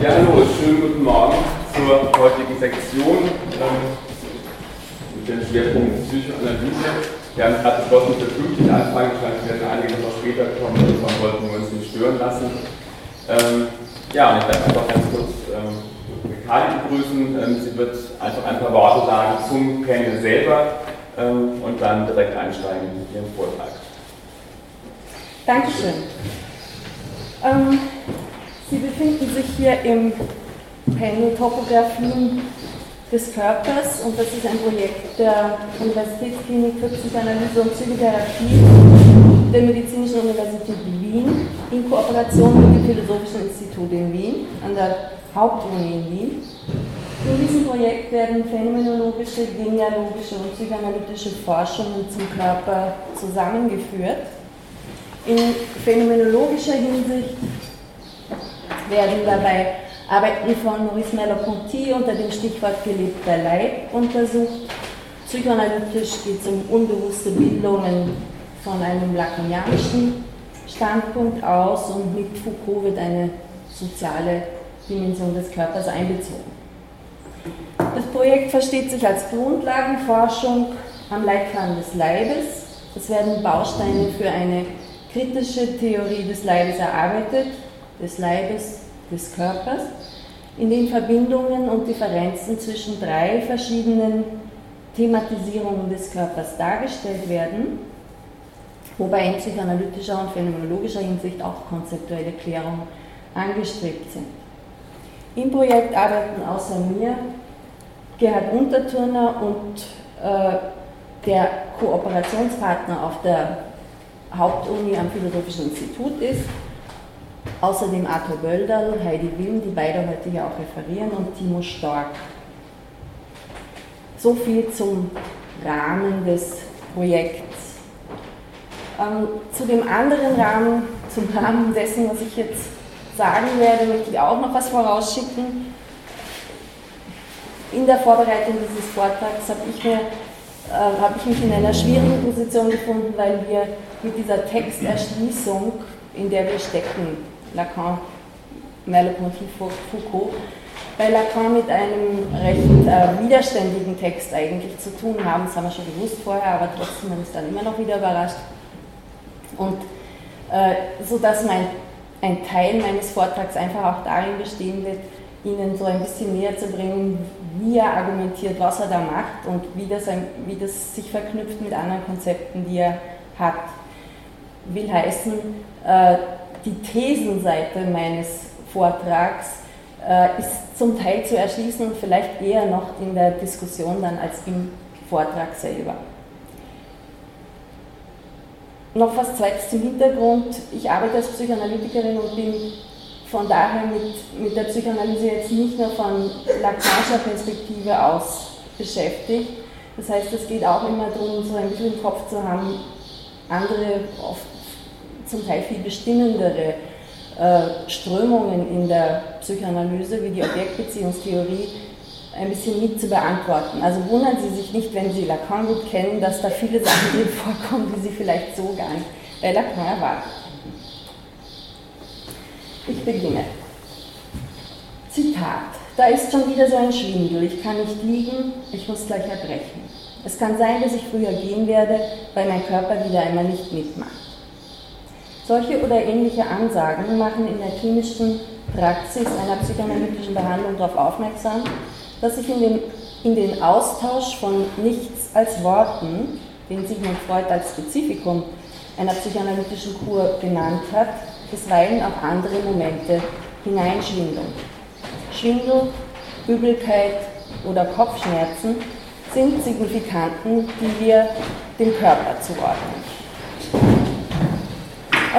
Ja, hallo, schönen guten Morgen zur heutigen Sektion ähm, mit dem Schwerpunkt Psychoanalyse. Wir haben gerade beschlossen, für 50 anfangen, vielleicht werden einige noch später kommen, davon wollten wir uns nicht stören lassen. Ähm, ja, und ich werde einfach ganz kurz ähm, Kali begrüßen. Ähm, sie wird einfach ein paar Worte sagen zum Panel selber ähm, und dann direkt einsteigen in ihren Vortrag. Dankeschön. Sie befinden sich hier im Panel Topographien des Körpers und das ist ein Projekt der Universitätsklinik für Psychoanalyse und Psychotherapie der Medizinischen Universität Wien in Kooperation mit dem Philosophischen Institut in Wien an der Hauptuni in Wien. In diesem Projekt werden phänomenologische, genealogische und psychoanalytische Forschungen zum Körper zusammengeführt. In phänomenologischer Hinsicht werden dabei Arbeiten von Maurice Merleau-Ponty unter dem Stichwort gelebter Leib untersucht. Psychoanalytisch geht es um unbewusste Bildungen von einem lacanianischen Standpunkt aus und mit Foucault wird eine soziale Dimension des Körpers einbezogen. Das Projekt versteht sich als Grundlagenforschung am Leitfaden des Leibes. Es werden Bausteine für eine kritische Theorie des Leibes erarbeitet, des Leibes, des Körpers, in den Verbindungen und Differenzen zwischen drei verschiedenen Thematisierungen des Körpers dargestellt werden, wobei in psychoanalytischer und phänomenologischer Hinsicht auch konzeptuelle Klärungen angestrebt sind. Im Projekt arbeiten außer mir Gerhard Unterturner und äh, der Kooperationspartner auf der Hauptuni am Philosophischen Institut ist, Außerdem Arthur Bölderl, Heidi Wilm, die beide heute hier auch referieren, und Timo Stork. So viel zum Rahmen des Projekts. Ähm, zu dem anderen Rahmen, zum Rahmen dessen, was ich jetzt sagen werde, möchte ich auch noch was vorausschicken. In der Vorbereitung dieses Vortrags habe ich, äh, hab ich mich in einer schwierigen Position gefunden, weil wir mit dieser Texterschließung, in der wir stecken, Lacan, Merleau-Ponty, Foucault, bei Lacan mit einem recht äh, widerständigen Text eigentlich zu tun haben. Das haben wir schon gewusst vorher, aber trotzdem ist dann immer noch wieder überrascht. Und äh, so dass mein, ein Teil meines Vortrags einfach auch darin bestehen wird, Ihnen so ein bisschen näher zu bringen, wie er argumentiert, was er da macht und wie das, wie das sich verknüpft mit anderen Konzepten, die er hat. Will heißen, äh, die Thesenseite meines Vortrags äh, ist zum Teil zu erschließen und vielleicht eher noch in der Diskussion dann als im Vortrag selber. Noch was Zweites zum Hintergrund. Ich arbeite als Psychoanalytikerin und bin von daher mit, mit der Psychoanalyse jetzt nicht nur von Lacanischer Perspektive aus beschäftigt. Das heißt, es geht auch immer darum, so ein bisschen im Kopf zu haben, andere oft zum Teil viel bestimmendere äh, Strömungen in der Psychoanalyse wie die Objektbeziehungstheorie ein bisschen mit zu beantworten. Also wundern Sie sich nicht, wenn Sie Lacan gut kennen, dass da viele Sachen drin vorkommen, die Sie vielleicht so gar nicht bei Lacan erwarten. Ich beginne. Zitat. Da ist schon wieder so ein Schwindel. Ich kann nicht liegen, ich muss gleich erbrechen. Es kann sein, dass ich früher gehen werde, weil mein Körper wieder einmal nicht mitmacht. Solche oder ähnliche Ansagen machen in der klinischen Praxis einer psychoanalytischen Behandlung darauf aufmerksam, dass sich in den, in den Austausch von nichts als Worten, den Sigmund Freud als Spezifikum einer psychoanalytischen Kur genannt hat, bisweilen auch andere Momente hineinschwindeln. Schwindel, Übelkeit oder Kopfschmerzen sind Signifikanten, die wir dem Körper zuordnen.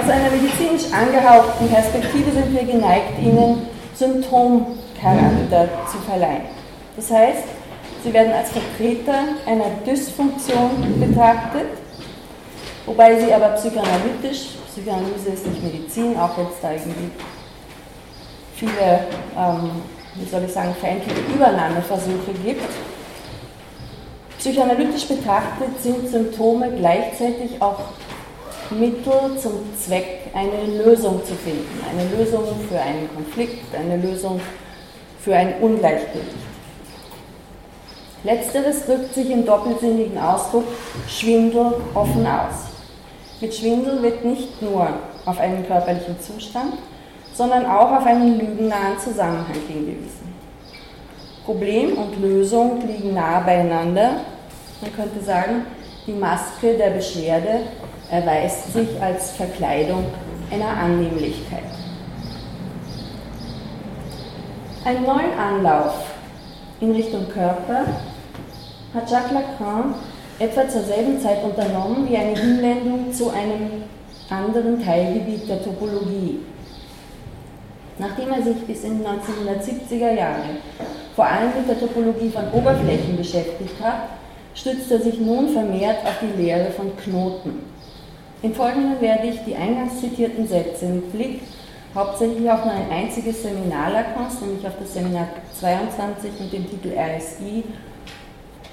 Aus einer medizinisch angehauchten Perspektive sind wir geneigt, ihnen Symptomcharakter zu verleihen. Das heißt, sie werden als Vertreter einer Dysfunktion betrachtet, wobei sie aber psychoanalytisch, Psychoanalyse ist nicht Medizin, auch wenn es da irgendwie viele, ähm, wie soll ich sagen, feindliche Übernahmeversuche gibt. Psychoanalytisch betrachtet sind Symptome gleichzeitig auch Mittel zum Zweck, eine Lösung zu finden. Eine Lösung für einen Konflikt, eine Lösung für ein Ungleichgewicht. Letzteres drückt sich im doppelsinnigen Ausdruck Schwindel offen aus. Mit Schwindel wird nicht nur auf einen körperlichen Zustand, sondern auch auf einen lügennahen Zusammenhang hingewiesen. Problem und Lösung liegen nah beieinander. Man könnte sagen, die Maske der Beschwerde erweist sich als Verkleidung einer Annehmlichkeit. Einen neuen Anlauf in Richtung Körper hat Jacques Lacan etwa zur selben Zeit unternommen wie eine Hinwendung zu einem anderen Teilgebiet der Topologie. Nachdem er sich bis in die 1970er Jahre vor allem mit der Topologie von Oberflächen beschäftigt hat, stützt er sich nun vermehrt auf die Lehre von Knoten. Im Folgenden werde ich die eingangs zitierten Sätze mit Blick hauptsächlich auf nur ein einziges Seminar Lacans, nämlich auf das Seminar 22 mit dem Titel RSI,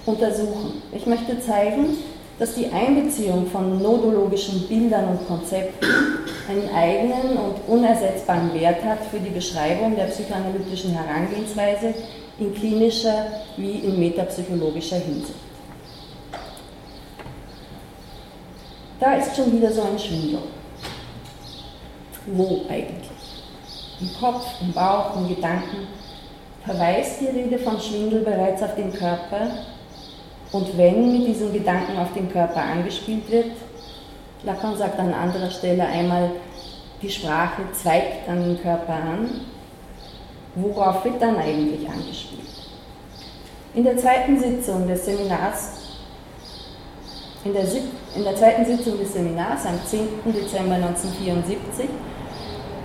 untersuchen. Ich möchte zeigen, dass die Einbeziehung von nodologischen Bildern und Konzepten einen eigenen und unersetzbaren Wert hat für die Beschreibung der psychoanalytischen Herangehensweise in klinischer wie in metapsychologischer Hinsicht. Da ist schon wieder so ein Schwindel. Wo eigentlich? Im Kopf, im Bauch, im Gedanken verweist die Rede von Schwindel bereits auf den Körper und wenn mit diesem Gedanken auf den Körper angespielt wird, Lacan sagt an anderer Stelle einmal, die Sprache zweigt an den Körper an, worauf wird dann eigentlich angespielt? In der zweiten Sitzung des Seminars, in der, in der zweiten Sitzung des Seminars am 10. Dezember 1974,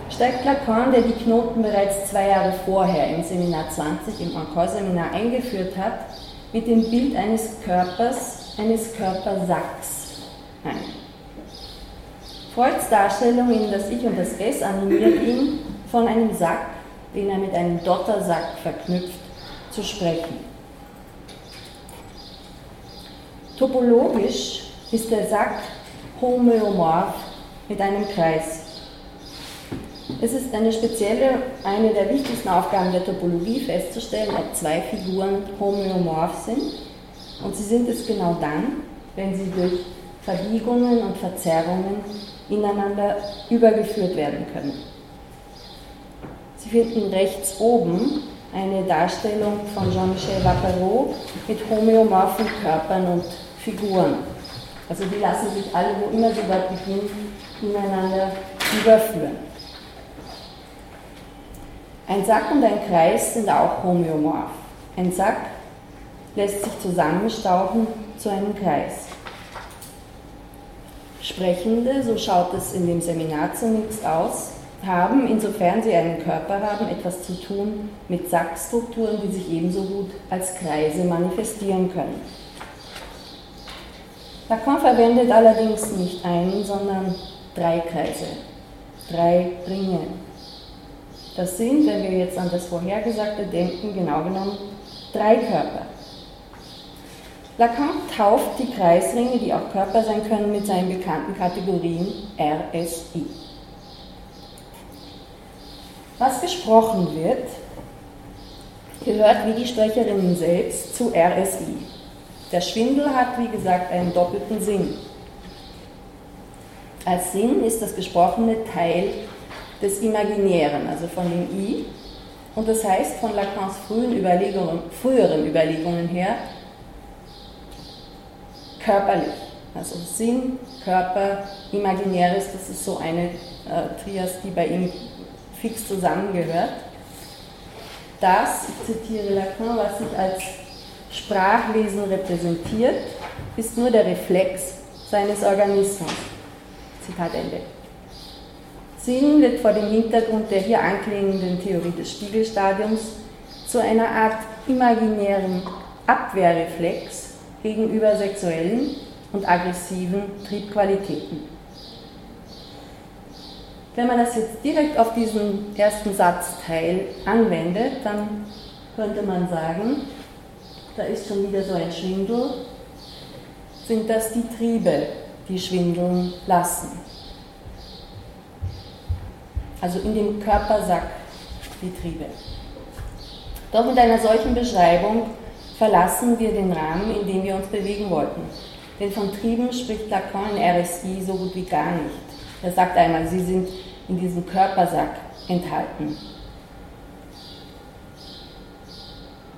steigt Lacan, der die Knoten bereits zwei Jahre vorher im Seminar 20, im Encore-Seminar eingeführt hat, mit dem Bild eines Körpers, eines Körpersacks ein. Freuds Darstellung in das Ich und das Es animiert ihn, von einem Sack, den er mit einem Dottersack verknüpft, zu sprechen. Topologisch ist der Sack homöomorph mit einem Kreis. Es ist eine spezielle, eine der wichtigsten Aufgaben der Topologie festzustellen, ob zwei Figuren homöomorph sind. Und sie sind es genau dann, wenn sie durch Verbiegungen und Verzerrungen ineinander übergeführt werden können. Sie finden rechts oben eine Darstellung von Jean-Michel Vapereau mit homöomorphen Körpern und Figuren. Also die lassen sich alle, wo immer sie dort beginnen, ineinander überführen. Ein Sack und ein Kreis sind auch homöomorph. Ein Sack lässt sich zusammenstauchen zu einem Kreis. Sprechende, so schaut es in dem Seminar zunächst aus, haben, insofern sie einen Körper haben, etwas zu tun mit Sackstrukturen, die sich ebenso gut als Kreise manifestieren können. Lacan verwendet allerdings nicht einen, sondern drei Kreise, drei Ringe, das sind, wenn wir jetzt an das Vorhergesagte denken, genau genommen drei Körper. Lacan tauft die Kreisringe, die auch Körper sein können, mit seinen bekannten Kategorien RSI. Was gesprochen wird, gehört wie die Sprecherinnen selbst zu RSI. Der Schwindel hat, wie gesagt, einen doppelten Sinn. Als Sinn ist das Gesprochene Teil des Imaginären, also von dem I. Und das heißt von Lacans frühen Überlegungen, früheren Überlegungen her, körperlich. Also Sinn, Körper, Imaginäres, das ist so eine äh, Trias, die bei ihm fix zusammengehört. Das, ich zitiere Lacan, was sich als Sprachlesen repräsentiert, ist nur der Reflex seines Organismus. Zitat Ende. Sinn wird vor dem Hintergrund der hier anklingenden Theorie des Spiegelstadiums zu einer Art imaginären Abwehrreflex gegenüber sexuellen und aggressiven Triebqualitäten. Wenn man das jetzt direkt auf diesen ersten Satzteil anwendet, dann könnte man sagen, da ist schon wieder so ein Schwindel, sind das die Triebe, die schwindeln lassen. Also in dem Körpersack die Triebe. Doch mit einer solchen Beschreibung verlassen wir den Rahmen, in dem wir uns bewegen wollten. Denn von Trieben spricht Lacan in RSI so gut wie gar nicht. Er sagt einmal, sie sind in diesem Körpersack enthalten.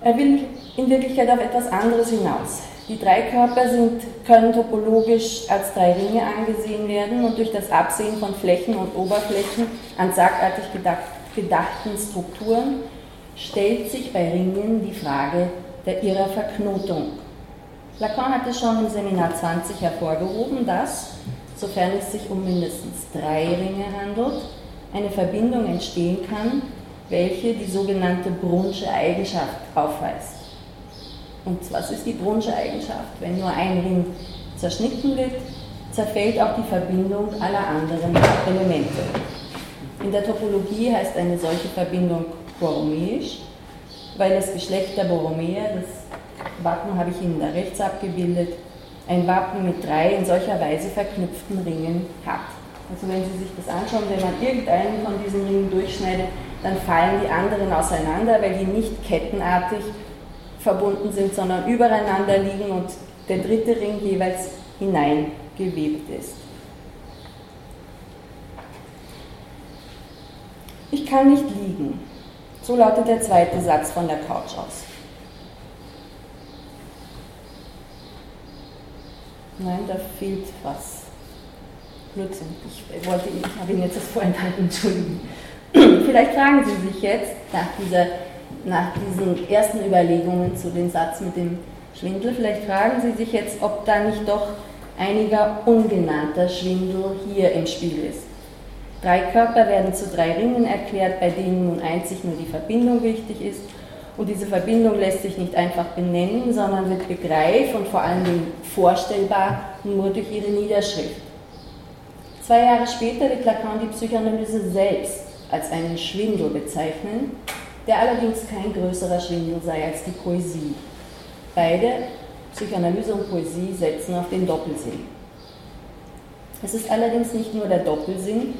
Er will in Wirklichkeit auf etwas anderes hinaus. Die drei Körper sind, können topologisch als drei Ringe angesehen werden und durch das Absehen von Flächen und Oberflächen an sackartig gedacht, gedachten Strukturen stellt sich bei Ringen die Frage der ihrer Verknotung. Lacan hat es schon im Seminar 20 hervorgehoben, dass, sofern es sich um mindestens drei Ringe handelt, eine Verbindung entstehen kann, welche die sogenannte Brunsche Eigenschaft aufweist. Und was ist die Brunsche Eigenschaft? Wenn nur ein Ring zerschnitten wird, zerfällt auch die Verbindung aller anderen Elemente. In der Topologie heißt eine solche Verbindung borromeisch, weil das Geschlecht der Borromäer, das Wappen habe ich Ihnen da rechts abgebildet, ein Wappen mit drei in solcher Weise verknüpften Ringen hat. Also wenn Sie sich das anschauen, wenn man irgendeinen von diesen Ringen durchschneidet, dann fallen die anderen auseinander, weil die nicht kettenartig verbunden sind, sondern übereinander liegen und der dritte Ring jeweils hineingewebt ist. Ich kann nicht liegen. So lautet der zweite Satz von der Couch aus. Nein, da fehlt was. Blödsinn. Ich wollte, ich habe Ihnen jetzt das vorenthalten, entschuldigen. Vielleicht fragen Sie sich jetzt nach, dieser, nach diesen ersten Überlegungen zu dem Satz mit dem Schwindel, vielleicht fragen Sie sich jetzt, ob da nicht doch einiger ungenannter Schwindel hier im Spiel ist. Drei Körper werden zu drei Ringen erklärt, bei denen nun einzig nur die Verbindung wichtig ist. Und diese Verbindung lässt sich nicht einfach benennen, sondern wird begreif und vor allen Dingen vorstellbar nur durch ihre Niederschrift. Zwei Jahre später wird Lacan die Psychoanalyse selbst als einen Schwindel bezeichnen, der allerdings kein größerer Schwindel sei als die Poesie. Beide, Psychoanalyse und Poesie, setzen auf den Doppelsinn. Es ist allerdings nicht nur der Doppelsinn,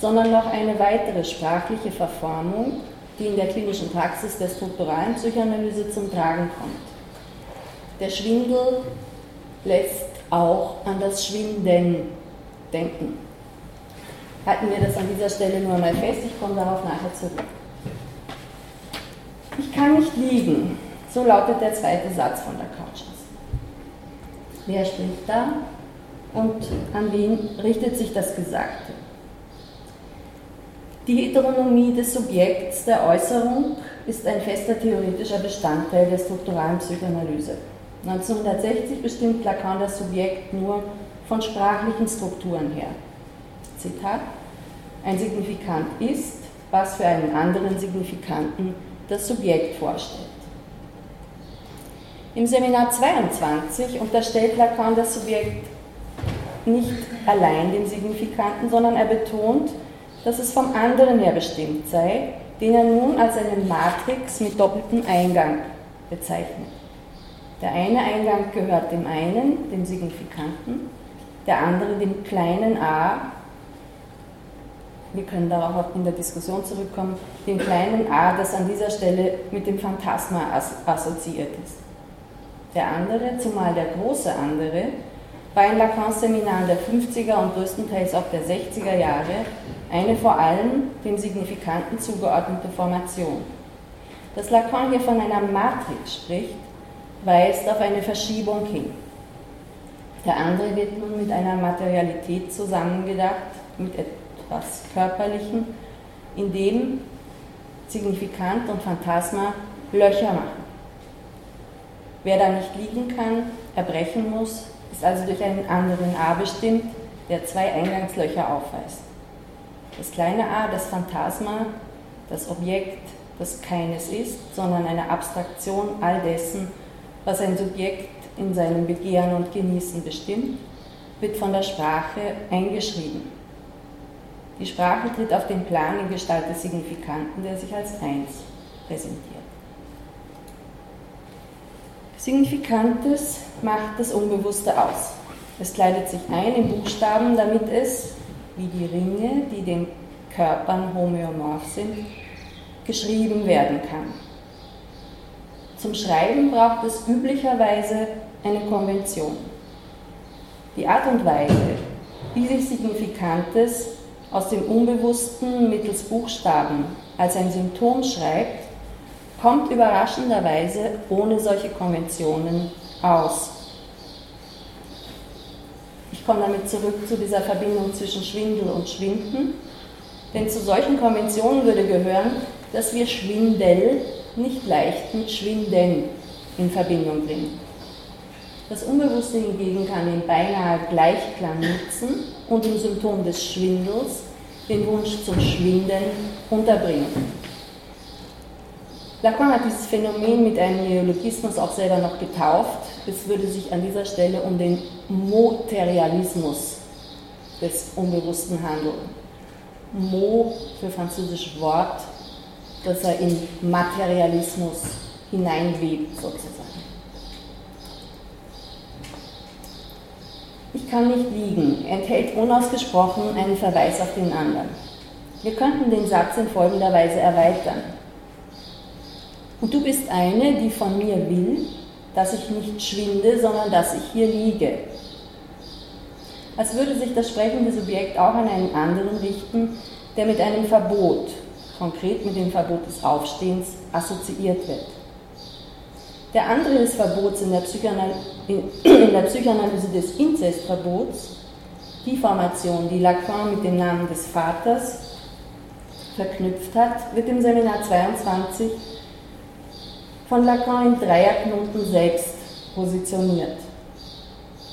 sondern noch eine weitere sprachliche Verformung, die in der klinischen Praxis der strukturalen Psychoanalyse zum Tragen kommt. Der Schwindel lässt auch an das Schwinden denken. Halten wir das an dieser Stelle nur mal fest, ich komme darauf nachher zurück. Ich kann nicht liegen, so lautet der zweite Satz von der Couch. Wer spricht da und an wen richtet sich das Gesagte? Die Heteronomie des Subjekts der Äußerung ist ein fester theoretischer Bestandteil der strukturalen Psychoanalyse. 1960 bestimmt Lacan das Subjekt nur von sprachlichen Strukturen her. Zitat, ein Signifikant ist, was für einen anderen Signifikanten das Subjekt vorstellt. Im Seminar 22 unterstellt Lacan das Subjekt nicht allein dem Signifikanten, sondern er betont, dass es vom anderen her bestimmt sei, den er nun als eine Matrix mit doppeltem Eingang bezeichnet. Der eine Eingang gehört dem einen, dem Signifikanten, der andere dem kleinen a, wir können darauf auch in der Diskussion zurückkommen, dem kleinen a, das an dieser Stelle mit dem Phantasma assoziiert ist. Der andere, zumal der große andere, war in Lacans Seminaren der 50er und größtenteils auch der 60er Jahre eine vor allem dem Signifikanten zugeordnete Formation. Dass Lacan hier von einer Matrix spricht, weist auf eine Verschiebung hin. Der andere wird nun mit einer Materialität zusammengedacht, mit etwas Körperlichem, in dem Signifikant und Phantasma Löcher machen. Wer da nicht liegen kann, erbrechen muss, ist also durch einen anderen A bestimmt, der zwei Eingangslöcher aufweist. Das kleine a, das Phantasma, das Objekt, das keines ist, sondern eine Abstraktion all dessen, was ein Subjekt in seinem Begehren und Genießen bestimmt, wird von der Sprache eingeschrieben. Die Sprache tritt auf den Plan in Gestalt des Signifikanten, der sich als Eins präsentiert. Signifikantes macht das Unbewusste aus. Es kleidet sich ein in Buchstaben, damit es, wie die Ringe, die den Körpern homöomorph sind, geschrieben werden kann. Zum Schreiben braucht es üblicherweise eine Konvention. Die Art und Weise, wie sich Signifikantes aus dem Unbewussten mittels Buchstaben als ein Symptom schreibt, kommt überraschenderweise ohne solche Konventionen aus. Ich komme damit zurück zu dieser Verbindung zwischen Schwindel und Schwinden. Denn zu solchen Konventionen würde gehören, dass wir Schwindel nicht leicht mit Schwinden in Verbindung bringen. Das Unbewusste hingegen kann den beinahe Gleichklang nutzen und im Symptom des Schwindels den Wunsch zum Schwinden unterbringen. Lacan hat dieses Phänomen mit einem Neologismus auch selber noch getauft. Es würde sich an dieser Stelle um den Moterialismus des Unbewussten handeln. Mo für französisch Wort, das er in Materialismus hineinwebt sozusagen. Ich kann nicht liegen, enthält unausgesprochen einen Verweis auf den anderen. Wir könnten den Satz in folgender Weise erweitern. Und du bist eine, die von mir will, dass ich nicht schwinde, sondern dass ich hier liege. Als würde sich das sprechende Subjekt auch an einen anderen richten, der mit einem Verbot, konkret mit dem Verbot des Aufstehens, assoziiert wird. Der andere des Verbots in der, Psychoanal in der Psychoanalyse des Inzestverbots, die Formation, die Lacan mit dem Namen des Vaters verknüpft hat, wird im Seminar 22 von Lacan in Dreierknoten selbst positioniert.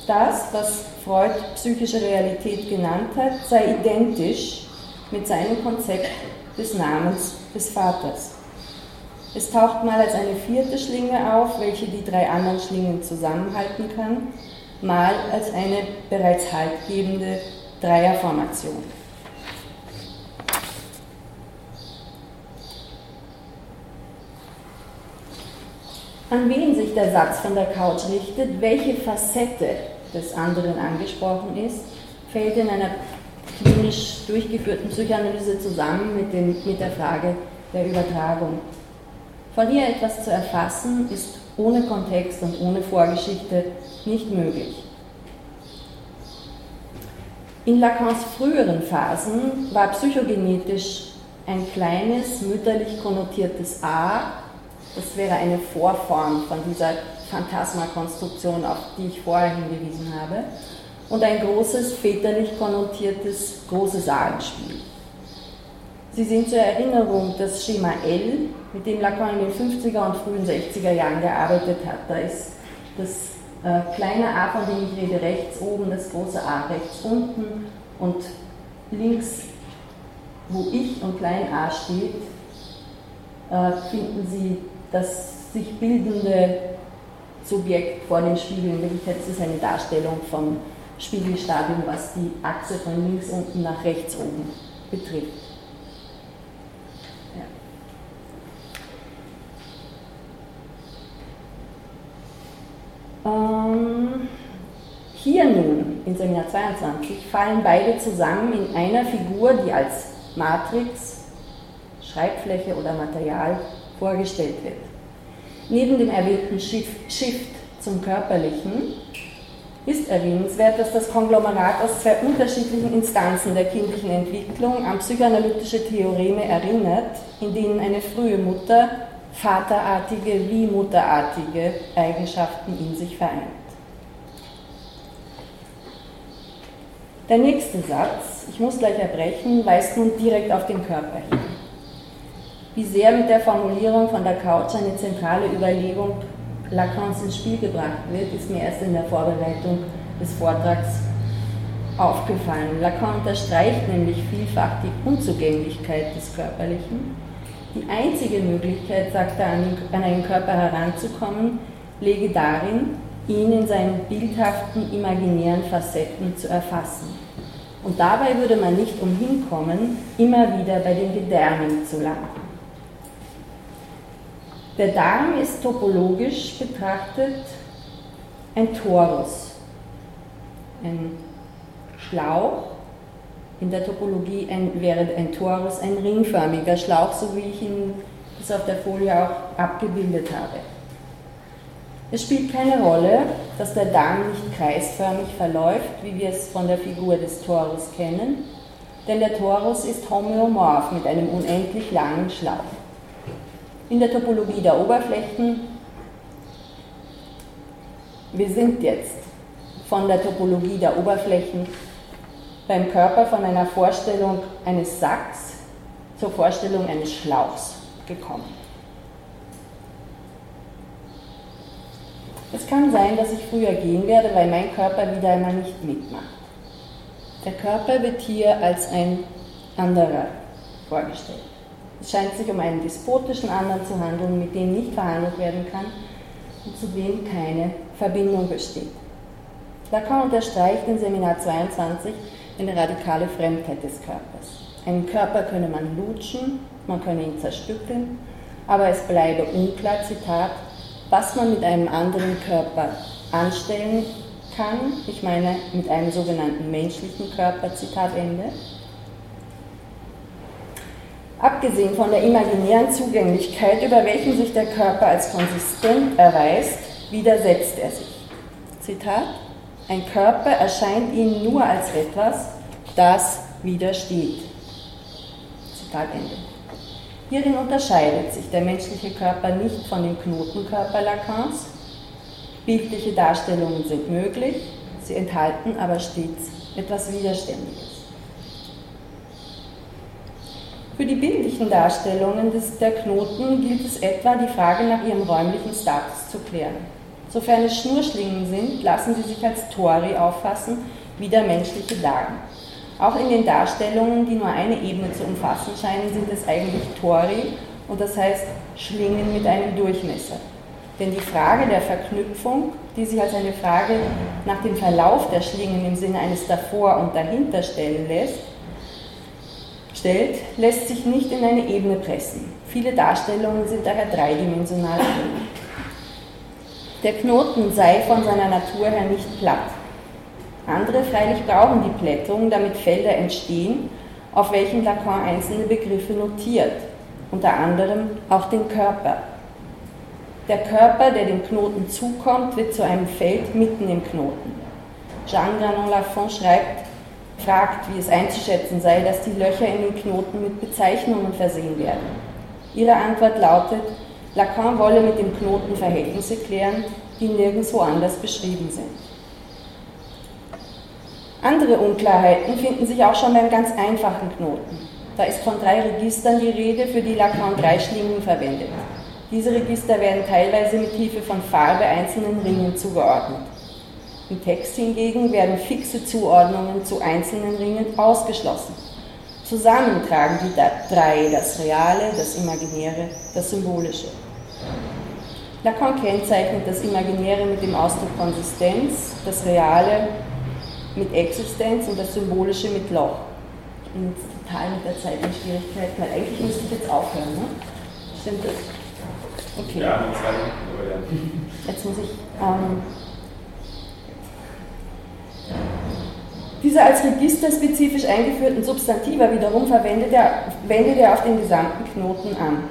Das, was Freud psychische Realität genannt hat, sei identisch mit seinem Konzept des Namens des Vaters. Es taucht mal als eine vierte Schlinge auf, welche die drei anderen Schlingen zusammenhalten kann, mal als eine bereits haltgebende Dreierformation. An wen sich der Satz von der Couch richtet, welche Facette des anderen angesprochen ist, fällt in einer klinisch durchgeführten Psychoanalyse zusammen mit, dem, mit der Frage der Übertragung. Von ihr etwas zu erfassen, ist ohne Kontext und ohne Vorgeschichte nicht möglich. In Lacans früheren Phasen war psychogenetisch ein kleines, mütterlich konnotiertes A das wäre eine Vorform von dieser Phantasmakonstruktion, auf die ich vorher hingewiesen habe. Und ein großes, väterlich konnotiertes, großes Sagenspiel. Sie sehen zur Erinnerung das Schema L, mit dem Lacan in den 50er und frühen 60er Jahren gearbeitet hat. Da ist das äh, kleine a, von dem ich rede, rechts oben, das große a rechts unten und links, wo ich und klein a steht, äh, finden Sie das sich bildende Subjekt vor den Spiegeln. In Wirklichkeit ist es eine Darstellung vom Spiegelstadium, was die Achse von links unten nach rechts oben betrifft. Ähm, hier nun, in Seminar 22, fallen beide zusammen in einer Figur, die als Matrix, Schreibfläche oder Material vorgestellt wird. Neben dem erwähnten Shift zum Körperlichen ist erwähnenswert, dass das Konglomerat aus zwei unterschiedlichen Instanzen der kindlichen Entwicklung an psychoanalytische Theoreme erinnert, in denen eine frühe Mutter vaterartige wie mutterartige Eigenschaften in sich vereint. Der nächste Satz, ich muss gleich erbrechen, weist nun direkt auf den Körper hin. Wie sehr mit der Formulierung von der Couch eine zentrale Überlegung Lacans ins Spiel gebracht wird, ist mir erst in der Vorbereitung des Vortrags aufgefallen. Lacan unterstreicht nämlich vielfach die Unzugänglichkeit des Körperlichen. Die einzige Möglichkeit, sagt er, an einen Körper heranzukommen, lege darin, ihn in seinen bildhaften, imaginären Facetten zu erfassen. Und dabei würde man nicht umhin kommen, immer wieder bei den Gedärmen zu landen. Der Darm ist topologisch betrachtet ein Torus. ein Schlauch. In der Topologie ein, wäre ein Torus ein ringförmiger Schlauch, so wie ich ihn das auf der Folie auch abgebildet habe. Es spielt keine Rolle, dass der Damm nicht kreisförmig verläuft, wie wir es von der Figur des Torus kennen, denn der Torus ist homöomorph mit einem unendlich langen Schlauch. In der Topologie der Oberflächen, wir sind jetzt von der Topologie der Oberflächen beim Körper von einer Vorstellung eines Sacks zur Vorstellung eines Schlauchs gekommen. Es kann sein, dass ich früher gehen werde, weil mein Körper wieder einmal nicht mitmacht. Der Körper wird hier als ein anderer vorgestellt. Es scheint sich um einen despotischen anderen zu handeln, mit dem nicht verhandelt werden kann und zu dem keine Verbindung besteht. Lacan unterstreicht in Seminar 22 eine radikale Fremdheit des Körpers. Einen Körper könne man lutschen, man könne ihn zerstückeln, aber es bleibe unklar, Zitat, was man mit einem anderen Körper anstellen kann, ich meine mit einem sogenannten menschlichen Körper, Zitat Ende. Abgesehen von der imaginären Zugänglichkeit, über welchen sich der Körper als konsistent erweist, widersetzt er sich. Zitat, ein Körper erscheint ihnen nur als etwas, das widersteht. Zitat Ende. Hierin unterscheidet sich der menschliche Körper nicht von dem Knotenkörper Lacans, Bildliche Darstellungen sind möglich, sie enthalten aber stets etwas Widerständiges. Für die bildlichen Darstellungen des, der Knoten gilt es etwa, die Frage nach ihrem räumlichen Status zu klären. Sofern es Schnurschlingen sind, lassen sie sich als Tori auffassen, wie der menschliche Darm. Auch in den Darstellungen, die nur eine Ebene zu umfassen scheinen, sind es eigentlich Tori und das heißt Schlingen mit einem Durchmesser. Denn die Frage der Verknüpfung, die sich als eine Frage nach dem Verlauf der Schlingen im Sinne eines davor und dahinter stellen lässt, stellt, lässt sich nicht in eine Ebene pressen. Viele Darstellungen sind daher dreidimensional. Der Knoten sei von seiner Natur her nicht platt. Andere freilich brauchen die Plättung, damit Felder entstehen, auf welchen Lacan einzelne Begriffe notiert, unter anderem auch den Körper. Der Körper, der dem Knoten zukommt, wird zu einem Feld mitten im Knoten. Jean Granon Lafont schreibt, fragt, wie es einzuschätzen sei, dass die Löcher in den Knoten mit Bezeichnungen versehen werden. Ihre Antwort lautet, Lacan wolle mit dem Knoten Verhältnisse klären, die nirgendwo anders beschrieben sind. Andere Unklarheiten finden sich auch schon beim ganz einfachen Knoten. Da ist von drei Registern die Rede, für die Lacan drei Schlingen verwendet. Diese Register werden teilweise mit Hilfe von Farbe einzelnen Ringen zugeordnet. Im Text hingegen werden fixe Zuordnungen zu einzelnen Ringen ausgeschlossen. Zusammen tragen die drei das Reale, das Imaginäre, das Symbolische. Lacan kennzeichnet das Imaginäre mit dem Ausdruck Konsistenz, das Reale mit Existenz und das Symbolische mit Loch. Ich bin jetzt total mit der Zeit in Schwierigkeiten, weil eigentlich müsste ich jetzt aufhören. Ne? Stimmt das? Okay. Ja. Jetzt muss ich. Ähm, diese als registerspezifisch eingeführten Substantiva wiederum verwendet er, wendet er auf den gesamten Knoten an.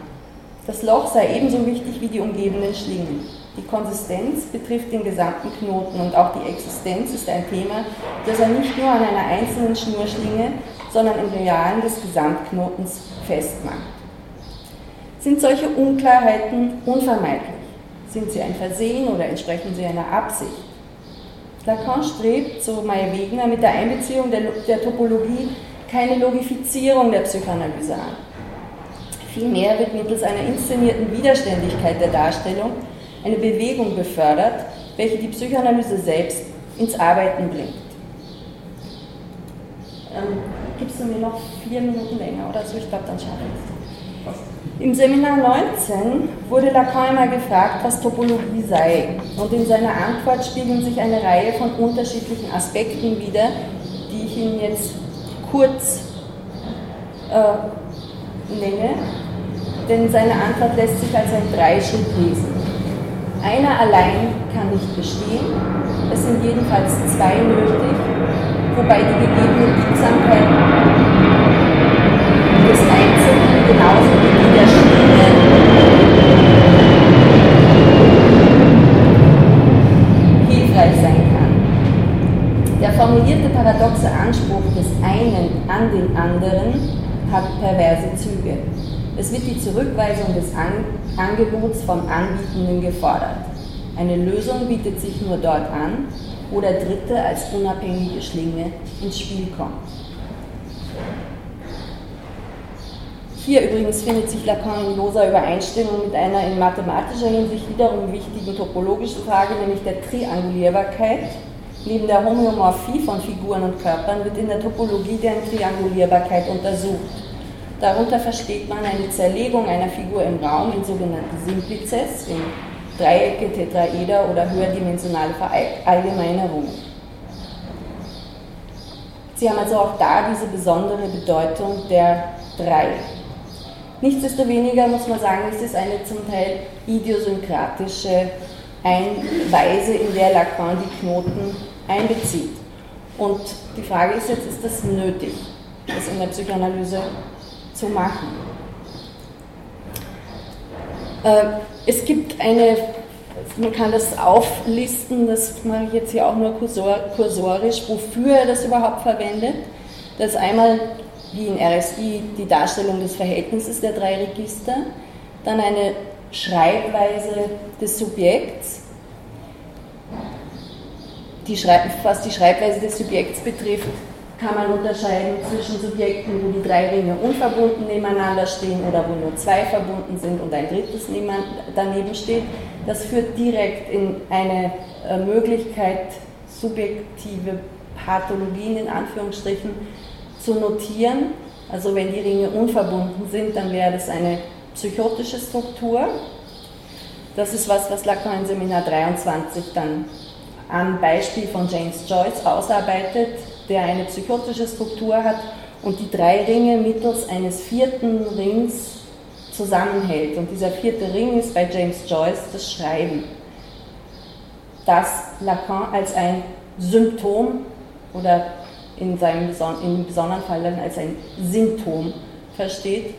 Das Loch sei ebenso wichtig wie die umgebenden Schlingen. Die Konsistenz betrifft den gesamten Knoten und auch die Existenz ist ein Thema, das er nicht nur an einer einzelnen Schnurschlinge, sondern im Realen des Gesamtknotens festmacht. Sind solche Unklarheiten unvermeidlich? Sind sie ein Versehen oder entsprechen sie einer Absicht? Lacan strebt, so Meyer Wegner, mit der Einbeziehung der, der Topologie keine Logifizierung der Psychoanalyse an. Vielmehr wird mittels einer inszenierten Widerständigkeit der Darstellung eine Bewegung befördert, welche die Psychoanalyse selbst ins Arbeiten bringt. Ähm, gibst du mir noch vier Minuten länger oder so? Ich glaube, dann schaffe ich es. Im Seminar 19 wurde Lacan einmal gefragt, was Topologie sei. Und in seiner Antwort spiegeln sich eine Reihe von unterschiedlichen Aspekten wider, die ich Ihnen jetzt kurz äh, nenne. Denn seine Antwort lässt sich als ein Dreischritt lesen. Einer allein kann nicht bestehen, es sind jedenfalls zwei nötig, wobei die gegebene Biegsamkeit des Einzelnen genauso wie die der Schlinge hilfreich sein kann. Der formulierte paradoxe Anspruch des einen an den anderen hat perverse Züge. Es wird die Zurückweisung des An Angebots vom Anbietenden gefordert. Eine Lösung bietet sich nur dort an, wo der Dritte als unabhängige Schlinge ins Spiel kommt. Hier übrigens findet sich Lacan in loser Übereinstimmung mit einer in mathematischer Hinsicht wiederum wichtigen topologischen Frage, nämlich der Triangulierbarkeit. Neben der Homöomorphie von Figuren und Körpern wird in der Topologie deren Triangulierbarkeit untersucht. Darunter versteht man eine Zerlegung einer Figur im Raum in sogenannte Simplices, in Dreiecke, Tetraeder oder höherdimensionale Verallgemeinerungen. Sie haben also auch da diese besondere Bedeutung der drei. Nichtsdestoweniger muss man sagen, es ist eine zum Teil idiosynkratische Weise, in der Lacan die Knoten einbezieht. Und die Frage ist jetzt, ist das nötig, das in der Psychoanalyse zu machen. Äh, es gibt eine, man kann das auflisten, das mache ich jetzt hier auch nur kursorisch, wofür er das überhaupt verwendet. Das ist einmal, wie in RSI, die Darstellung des Verhältnisses der drei Register, dann eine Schreibweise des Subjekts, die was die Schreibweise des Subjekts betrifft, kann man unterscheiden zwischen Subjekten, wo die drei Ringe unverbunden nebeneinander stehen oder wo nur zwei verbunden sind und ein drittes daneben steht. Das führt direkt in eine äh, Möglichkeit, subjektive Pathologien in Anführungsstrichen zu notieren. Also wenn die Ringe unverbunden sind, dann wäre das eine psychotische Struktur. Das ist was, was Lacan in Seminar 23 dann am Beispiel von James Joyce ausarbeitet der eine psychotische Struktur hat und die drei Ringe mittels eines vierten Rings zusammenhält. Und dieser vierte Ring ist bei James Joyce das Schreiben, das Lacan als ein Symptom oder in seinem in besonderen Fall dann als ein Symptom versteht.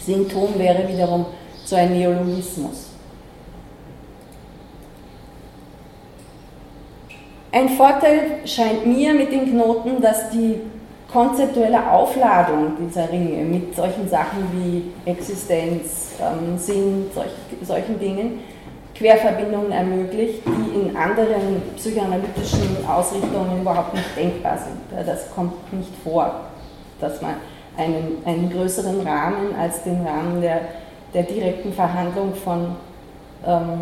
Symptom wäre wiederum so ein Neologismus. Ein Vorteil scheint mir mit den Knoten, dass die konzeptuelle Aufladung dieser Ringe mit solchen Sachen wie Existenz, ähm, Sinn, solch, solchen Dingen Querverbindungen ermöglicht, die in anderen psychoanalytischen Ausrichtungen überhaupt nicht denkbar sind. Das kommt nicht vor, dass man einen, einen größeren Rahmen als den Rahmen der, der direkten Verhandlung von ähm,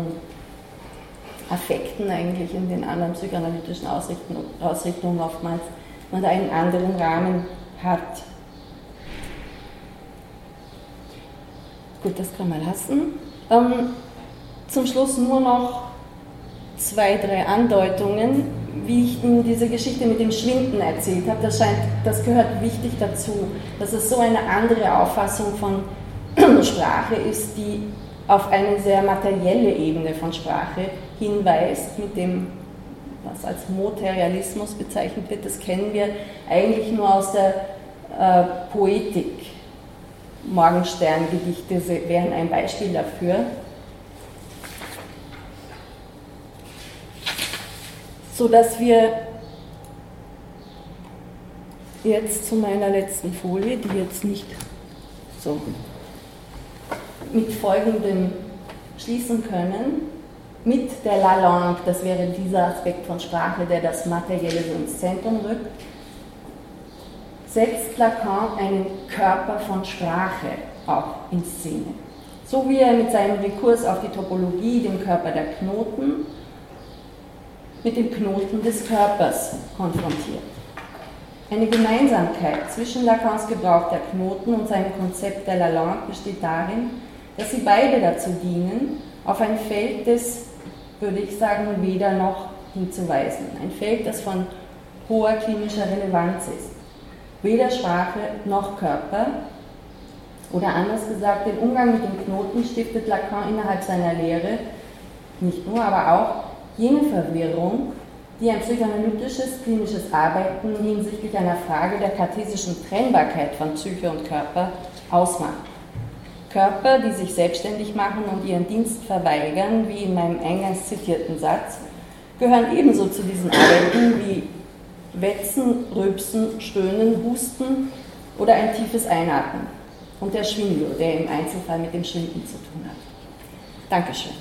Affekten eigentlich in den anderen psychoanalytischen Ausrichtungen, oftmals man da einen anderen Rahmen hat. Gut, das kann man lassen. Ähm, zum Schluss nur noch zwei, drei Andeutungen, wie ich Ihnen diese Geschichte mit dem Schwinden erzählt habe. Das, scheint, das gehört wichtig dazu, dass es so eine andere Auffassung von Sprache ist, die auf eine sehr materielle Ebene von Sprache hinweist, mit dem, was als Materialismus bezeichnet wird, das kennen wir eigentlich nur aus der äh, Poetik. Morgensterngedichte wären ein Beispiel dafür. So dass wir jetzt zu meiner letzten Folie, die jetzt nicht so mit folgendem schließen können. Mit der La Langue, das wäre dieser Aspekt von Sprache, der das Materielle so ins Zentrum rückt, setzt Lacan einen Körper von Sprache auch in Szene. So wie er mit seinem Rekurs auf die Topologie den Körper der Knoten mit dem Knoten des Körpers konfrontiert. Eine Gemeinsamkeit zwischen Lacans Gebrauch der Knoten und seinem Konzept der La Langue besteht darin, dass sie beide dazu dienen, auf ein Feld des, würde ich sagen, weder noch hinzuweisen. Ein Feld, das von hoher klinischer Relevanz ist. Weder Sprache noch Körper. Oder anders gesagt, den Umgang mit den Knoten stiftet Lacan innerhalb seiner Lehre nicht nur, aber auch jene Verwirrung, die ein psychoanalytisches klinisches Arbeiten hinsichtlich einer Frage der kartesischen Trennbarkeit von Psyche und Körper ausmacht. Körper, die sich selbstständig machen und ihren Dienst verweigern, wie in meinem eingangs zitierten Satz, gehören ebenso zu diesen Arbeiten wie Wetzen, Rülpsen, Stöhnen, Husten oder ein tiefes Einatmen und der Schwindel, der im Einzelfall mit dem Schwinden zu tun hat. Dankeschön.